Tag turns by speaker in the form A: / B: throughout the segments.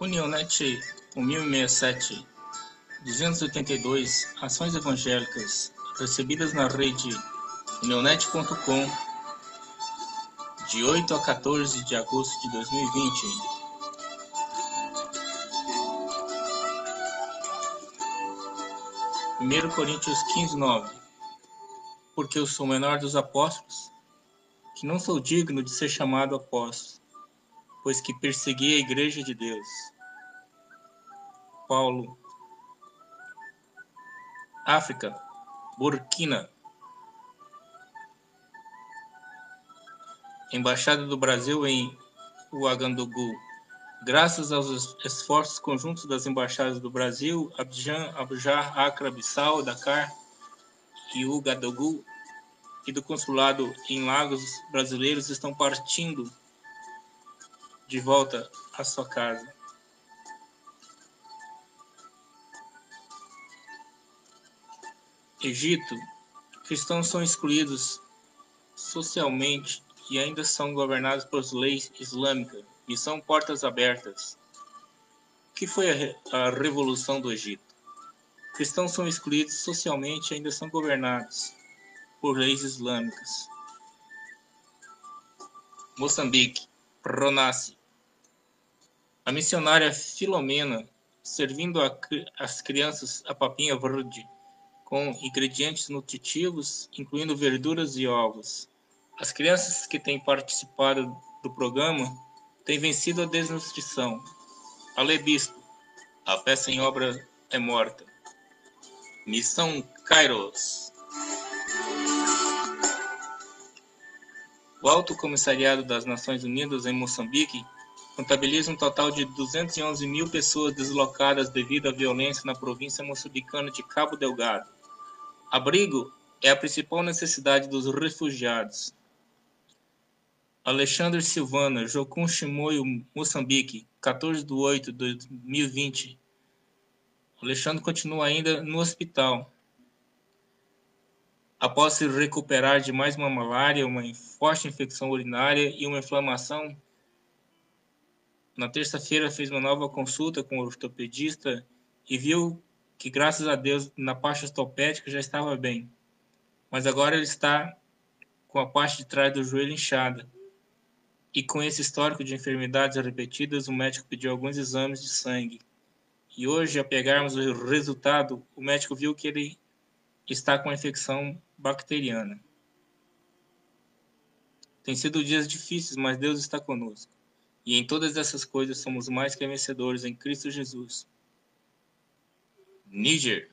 A: Unionet 1067 282 Ações Evangélicas recebidas na rede unionet.com de 8 a 14 de agosto de 2020. Primeiro Coríntios 15, 9 Porque eu sou o menor dos apóstolos, que não sou digno de ser chamado apóstolo, pois que persegui a igreja de Deus. Paulo. África, Burkina. Embaixada do Brasil em Ouagadougou. Graças aos esforços conjuntos das embaixadas do Brasil, Abidjan, Abujar, Accra, Bissau, Dakar e Ouagadougou e do consulado em Lagos brasileiros estão partindo de volta à sua casa. Egito, cristãos são excluídos socialmente e ainda são governados por leis islâmicas e são portas abertas. O que foi a, re a revolução do Egito? Cristãos são excluídos socialmente e ainda são governados por leis islâmicas. Moçambique, Pronace. A missionária Filomena, servindo a, as crianças a papinha verde com ingredientes nutritivos, incluindo verduras e ovos. As crianças que têm participado do programa têm vencido a desnutrição. Alebispo, a peça em obra é morta. Missão Kairos. O Alto Comissariado das Nações Unidas em Moçambique contabiliza um total de 211 mil pessoas deslocadas devido à violência na província moçambicana de Cabo Delgado. Abrigo é a principal necessidade dos refugiados. Alexandre Silvana, Jocum Chimoio, Moçambique, 14 de 8 de 2020. Alexandre continua ainda no hospital. Após se recuperar de mais uma malária, uma forte infecção urinária e uma inflamação, na terça-feira fez uma nova consulta com o ortopedista e viu que, graças a Deus, na parte ortopédica já estava bem. Mas agora ele está com a parte de trás do joelho inchada e com esse histórico de enfermidades repetidas, o médico pediu alguns exames de sangue. E hoje, a pegarmos o resultado, o médico viu que ele está com infecção bacteriana. Tem sido dias difíceis, mas Deus está conosco. E em todas essas coisas somos mais que vencedores em Cristo Jesus. Níger.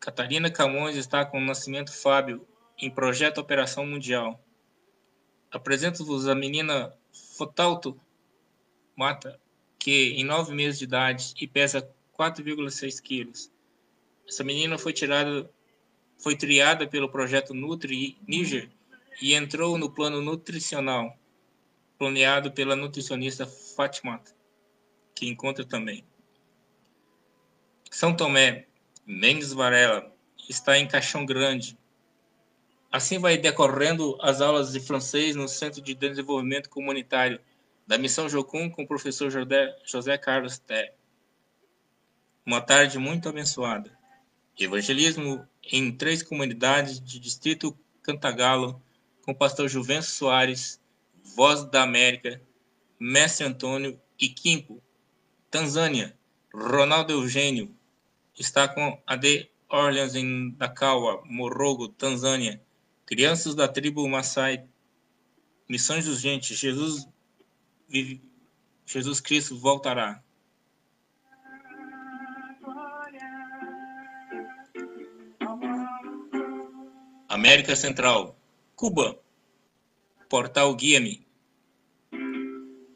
A: Catarina Camões está com o Nascimento Fábio em projeto Operação Mundial. Apresento-vos a menina Fotalto Mata, que em nove meses de idade e pesa 4,6 quilos. Essa menina foi tirada, foi triada pelo projeto Nutri Niger e entrou no plano nutricional, planeado pela nutricionista Fátima, que encontra também. São Tomé, Mendes Varela, está em Caixão Grande, Assim vai decorrendo as aulas de francês no Centro de Desenvolvimento Comunitário da Missão Jocum com o professor José Carlos Té. Uma tarde muito abençoada. Evangelismo em três comunidades de Distrito Cantagalo com o pastor Juvencio Soares, Voz da América, Mestre Antônio e Quimpo. Tanzânia, Ronaldo Eugênio está com a de Orleans em Dakawa, Morogo, Tanzânia Crianças da tribo Maasai, missões urgentes, Jesus Jesus Cristo voltará. América Central, Cuba, Portal Guia-me.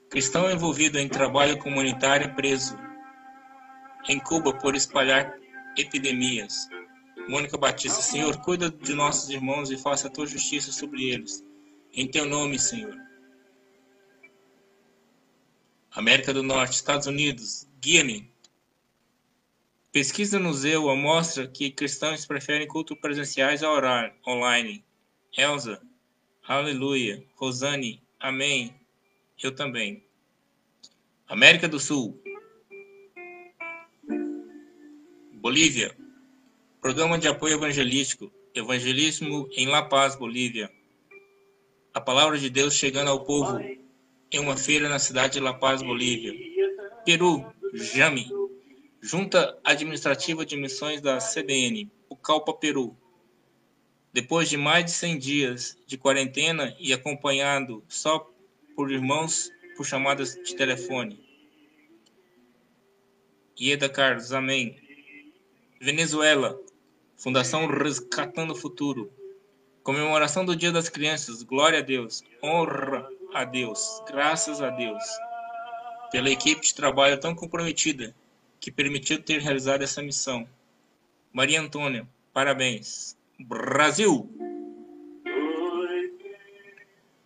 A: Cristão envolvido em trabalho comunitário preso em Cuba por espalhar epidemias. Mônica Batista, Senhor, cuida de nossos irmãos e faça a tua justiça sobre eles. Em teu nome, Senhor. América do Norte, Estados Unidos, guia-me. Pesquisa no Zeu mostra que cristãos preferem culto presenciais a orar online. Elza, aleluia. Rosane, amém. Eu também. América do Sul. Bolívia. Programa de apoio evangelístico. Evangelismo em La Paz, Bolívia. A palavra de Deus chegando ao povo em uma feira na cidade de La Paz, Bolívia. Peru, Jame. Junta Administrativa de Missões da CBN, o Calpa Peru. Depois de mais de 100 dias de quarentena e acompanhado só por irmãos por chamadas de telefone. Ieda Carlos, amém. Venezuela, Fundação Resgatando o Futuro. Comemoração do Dia das Crianças, glória a Deus, honra a Deus, graças a Deus, pela equipe de trabalho tão comprometida que permitiu ter realizado essa missão. Maria Antônia, parabéns. Brasil!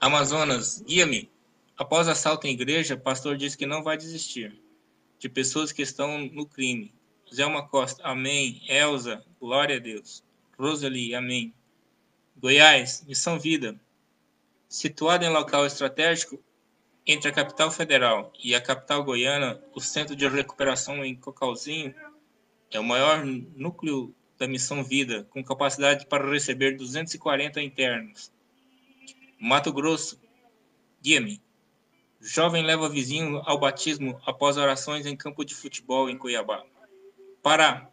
A: Amazonas, guia-me. Após assalto em igreja, pastor diz que não vai desistir de pessoas que estão no crime. Zelma Costa, amém. Elza, glória a Deus. Rosalie, amém. Goiás, Missão Vida. Situado em local estratégico entre a capital federal e a capital goiana, o Centro de Recuperação em Cocalzinho é o maior núcleo da Missão Vida, com capacidade para receber 240 internos. Mato Grosso, guia-me. Jovem leva vizinho ao batismo após orações em campo de futebol em Cuiabá. Pará,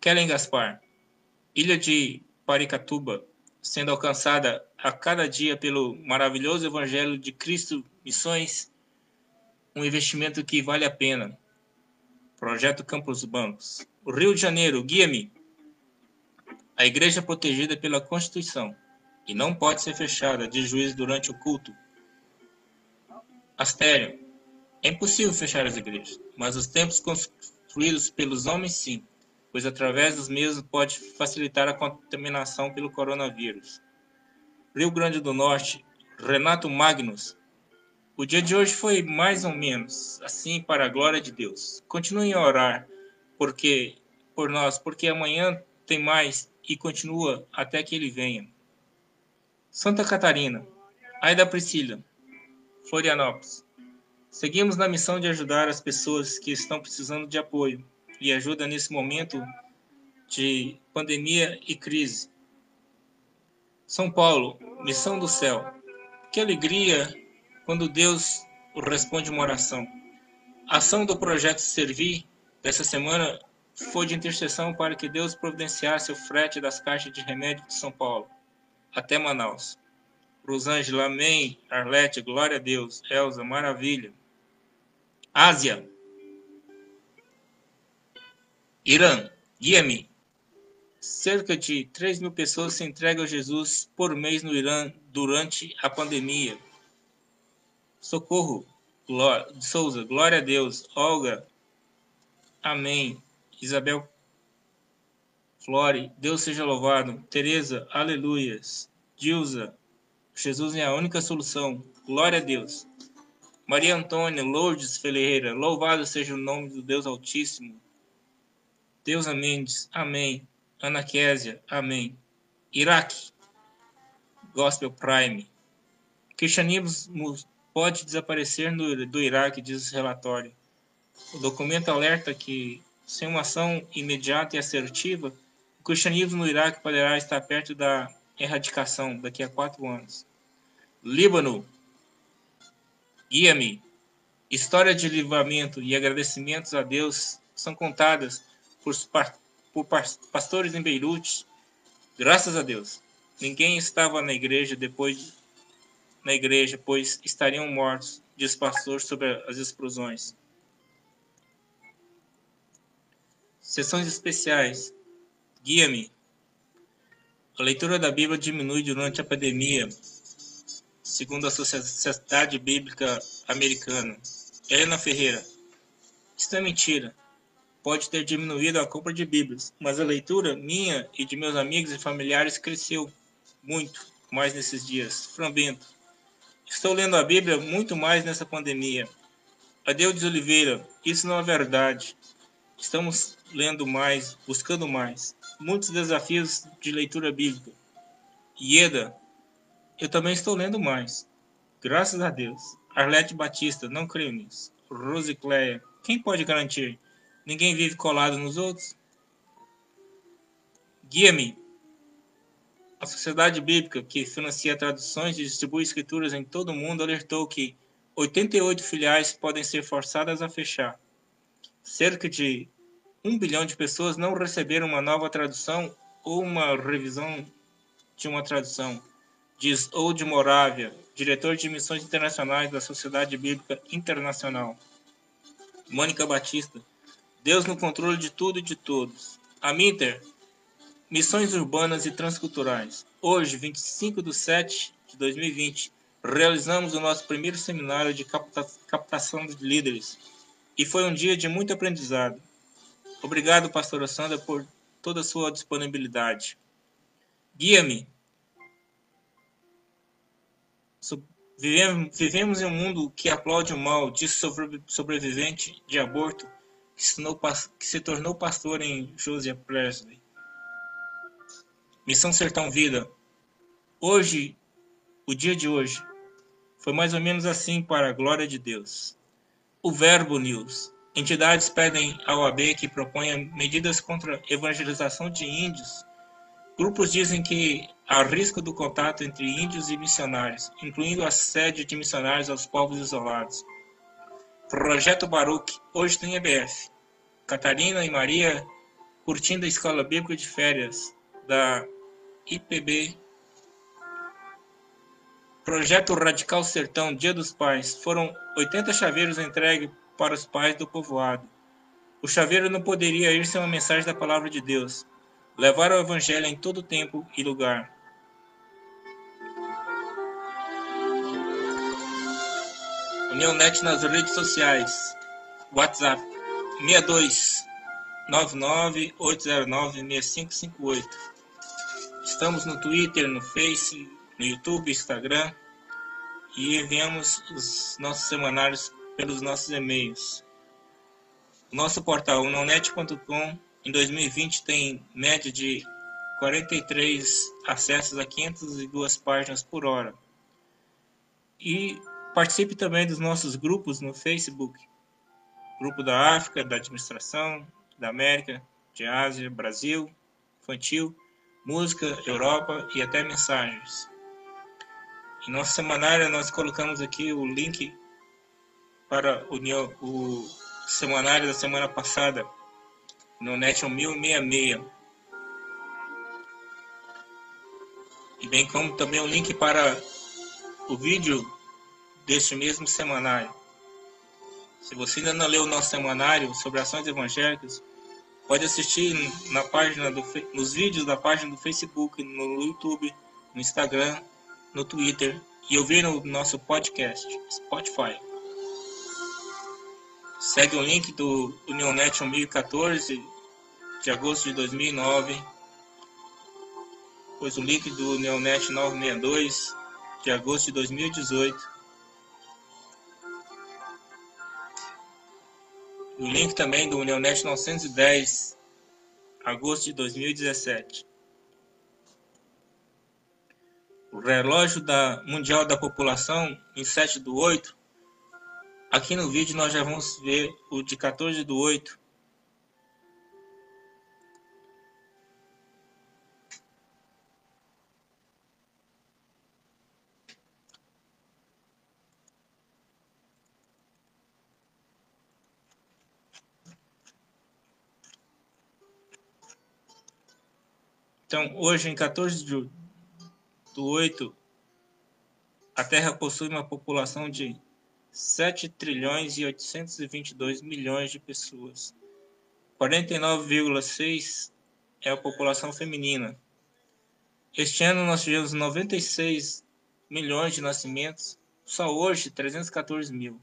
A: Kellen Gaspar. Ilha de Paricatuba, sendo alcançada a cada dia pelo maravilhoso Evangelho de Cristo Missões, um investimento que vale a pena. Projeto Campos Bancos. Rio de Janeiro, guia-me. A igreja é protegida pela Constituição e não pode ser fechada de juízo durante o culto. Astério. É impossível fechar as igrejas, mas os templos construídos pelos homens sim, pois através dos mesmos pode facilitar a contaminação pelo coronavírus. Rio Grande do Norte, Renato Magnus. O dia de hoje foi mais ou menos assim para a glória de Deus. Continuem a orar porque por nós, porque amanhã tem mais e continua até que ele venha. Santa Catarina, Aida Priscila, Florianópolis. Seguimos na missão de ajudar as pessoas que estão precisando de apoio e ajuda nesse momento de pandemia e crise. São Paulo, missão do céu. Que alegria quando Deus responde uma oração. A ação do projeto Servir dessa semana foi de intercessão para que Deus providenciasse o frete das caixas de remédio de São Paulo até Manaus. Rosângela, amém. Arlete, glória a Deus. Elza, maravilha. Ásia. Irã, guia-me. Cerca de 3 mil pessoas se entregam a Jesus por mês no Irã durante a pandemia. Socorro, Glória, Souza, glória a Deus. Olga, amém. Isabel Flore, Deus seja louvado. Teresa, aleluias. Dilza, Jesus é a única solução. Glória a Deus. Maria Antônia, Lourdes Ferreira, louvado seja o nome do Deus Altíssimo. Deus Mendes, amém. Ana Késia, amém. Iraque, Gospel Prime. Cristianismo pode desaparecer no, do Iraque, diz o relatório. O documento alerta que sem uma ação imediata e assertiva, o cristianismo no Iraque poderá estar perto da erradicação daqui a quatro anos. Líbano, guia-me. História de livramento e agradecimentos a Deus são contadas por, por pastores em Beirute. Graças a Deus. Ninguém estava na igreja depois na igreja, pois estariam mortos, diz pastor sobre as explosões. Sessões especiais. Guia-me. A leitura da Bíblia diminui durante a pandemia, segundo a Sociedade Bíblica Americana. Helena Ferreira. Isso é mentira. Pode ter diminuído a compra de Bíblias, mas a leitura minha e de meus amigos e familiares cresceu muito mais nesses dias. Frambento. Estou lendo a Bíblia muito mais nessa pandemia. Adeus Oliveira, isso não é verdade. Estamos lendo mais, buscando mais. Muitos desafios de leitura bíblica. Ieda, eu também estou lendo mais. Graças a Deus. Arlete Batista, não creio nisso. Rosicléia. Quem pode garantir? Ninguém vive colado nos outros? Guia-me. A Sociedade Bíblica, que financia traduções e distribui escrituras em todo o mundo, alertou que 88 filiais podem ser forçadas a fechar. Cerca de um bilhão de pessoas não receberam uma nova tradução ou uma revisão de uma tradução, diz Old Moravia, diretor de missões internacionais da Sociedade Bíblica Internacional. Mônica Batista, Deus no controle de tudo e de todos. A Minter, Missões Urbanas e Transculturais. Hoje, 25 de 7 de 2020, realizamos o nosso primeiro seminário de captação de líderes e foi um dia de muito aprendizado. Obrigado, pastora Sandra, por toda a sua disponibilidade. Guia-me. Vivemos em um mundo que aplaude o mal, disse sobrevivente de aborto que se tornou pastor em Joseph Presley. Missão Sertão Vida. Hoje, o dia de hoje, foi mais ou menos assim para a glória de Deus. O Verbo News. Entidades pedem ao AB que proponha medidas contra evangelização de índios. Grupos dizem que há risco do contato entre índios e missionários, incluindo assédio de missionários aos povos isolados. Projeto Baruch, hoje tem EBF. Catarina e Maria curtindo a escola bíblica de férias da IPB. Projeto Radical Sertão, Dia dos Pais. Foram 80 chaveiros entregues para os pais do povoado. O chaveiro não poderia ir sem uma mensagem da palavra de Deus. Levar o evangelho em todo tempo e lugar. União Net nas redes sociais. WhatsApp 62 99 809 6558. Estamos no Twitter, no Face, no YouTube, Instagram e enviamos os nossos semanários pelos nossos e-mails. Nosso portal unonet.com em 2020 tem média de 43 acessos a 502 páginas por hora. E participe também dos nossos grupos no Facebook. Grupo da África, da Administração, da América, de Ásia, Brasil, Infantil, Música, Europa e até mensagens. Em nossa semanária nós colocamos aqui o link para o, o semanário da semana passada no Net 1066. E bem como também o link para o vídeo deste mesmo semanário. Se você ainda não leu o nosso semanário sobre ações evangélicas, pode assistir na página do, nos vídeos da página do Facebook, no YouTube, no Instagram, no Twitter e ouvir no nosso podcast, Spotify. Segue o link do Unionet 1014 de agosto de 2009. Pois o link do Neonet 962 de agosto de 2018. O link também do Neonet 910 agosto de 2017. O relógio da mundial da população em 7 do 8 Aqui no vídeo nós já vamos ver o de 14 do 8. Então, hoje, em 14 do, do 8, a Terra possui uma população de 7 trilhões e 822 milhões de pessoas. 49,6 é a população feminina. Este ano nós tivemos 96 milhões de nascimentos, só hoje 314 mil.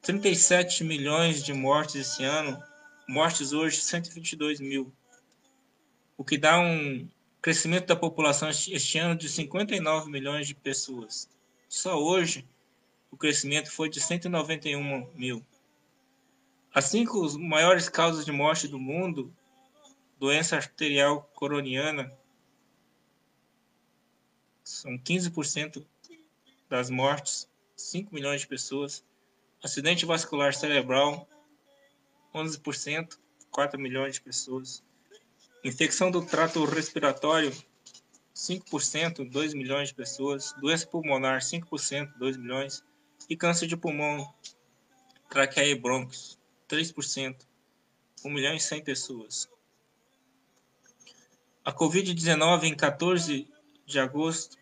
A: 37 milhões de mortes esse ano, mortes hoje 122 mil, o que dá um crescimento da população este ano de 59 milhões de pessoas. Só hoje o crescimento foi de 191 mil. As cinco maiores causas de morte do mundo, doença arterial coroniana, são 15% das mortes, 5 milhões de pessoas. Acidente vascular cerebral, 11%, 4 milhões de pessoas. Infecção do trato respiratório, 5%, 2 milhões de pessoas. Doença pulmonar, 5%, 2 milhões. E câncer de pulmão, traqueia e brônquios, 3%, 1 milhão e 100 pessoas. A Covid-19, em 14 de agosto,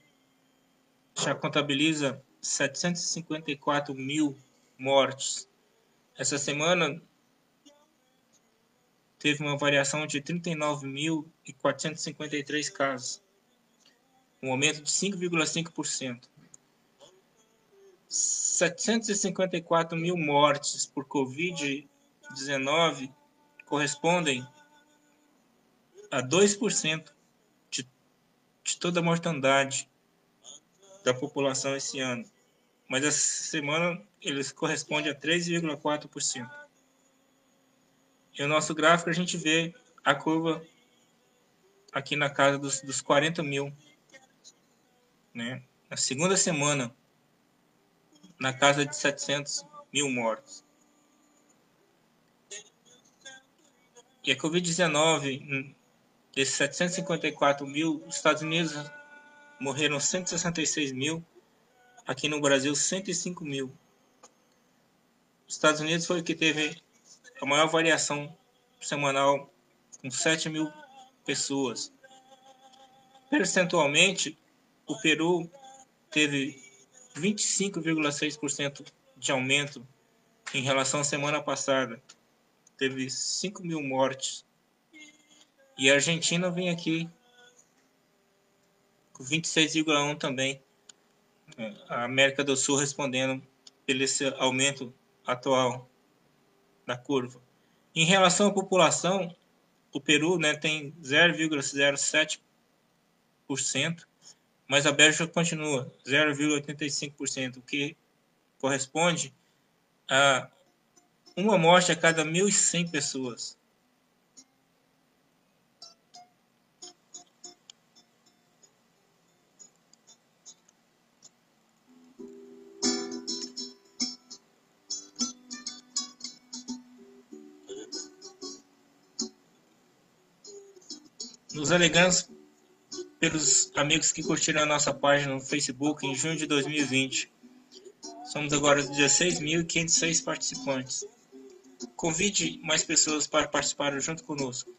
A: já contabiliza 754 mil mortes. Essa semana teve uma variação de 39.453 casos, um aumento de 5,5%. 754 mil mortes por Covid-19 correspondem a 2% de, de toda a mortandade da população esse ano. Mas essa semana eles correspondem a 3,4%. E o nosso gráfico a gente vê a curva aqui na casa dos, dos 40 mil. Né? Na segunda semana, na casa de 700 mil mortos. E a Covid-19 Desses 754 mil, os Estados Unidos morreram 166 mil, aqui no Brasil 105 mil. Os Estados Unidos foi o que teve a maior variação semanal, com 7 mil pessoas. Percentualmente, o Peru teve 25,6% de aumento em relação à semana passada. Teve 5 mil mortes e a Argentina vem aqui com 26,1 também. É, a América do Sul respondendo pelo esse aumento atual da curva. Em relação à população, o Peru né, tem 0,07%, mas a Bélgica continua 0,85%, o que corresponde a uma morte a cada 1.100 pessoas. Nos alegramos pelos amigos que curtiram a nossa página no Facebook em junho de 2020. Somos agora 16.506 participantes. Convide mais pessoas para participar junto conosco.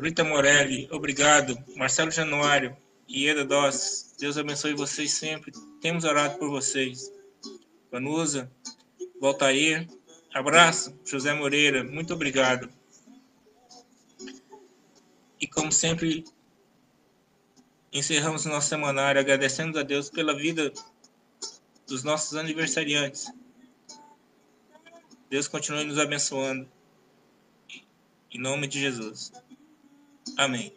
A: Rita Morelli, obrigado. Marcelo Januário, Ieda Doss, Deus abençoe vocês sempre. Temos orado por vocês. Vanusa, Voltair, Abraço, José Moreira, muito obrigado. E como sempre, encerramos nosso semanário agradecendo a Deus pela vida dos nossos aniversariantes. Deus continue nos abençoando. Em nome de Jesus. Amém.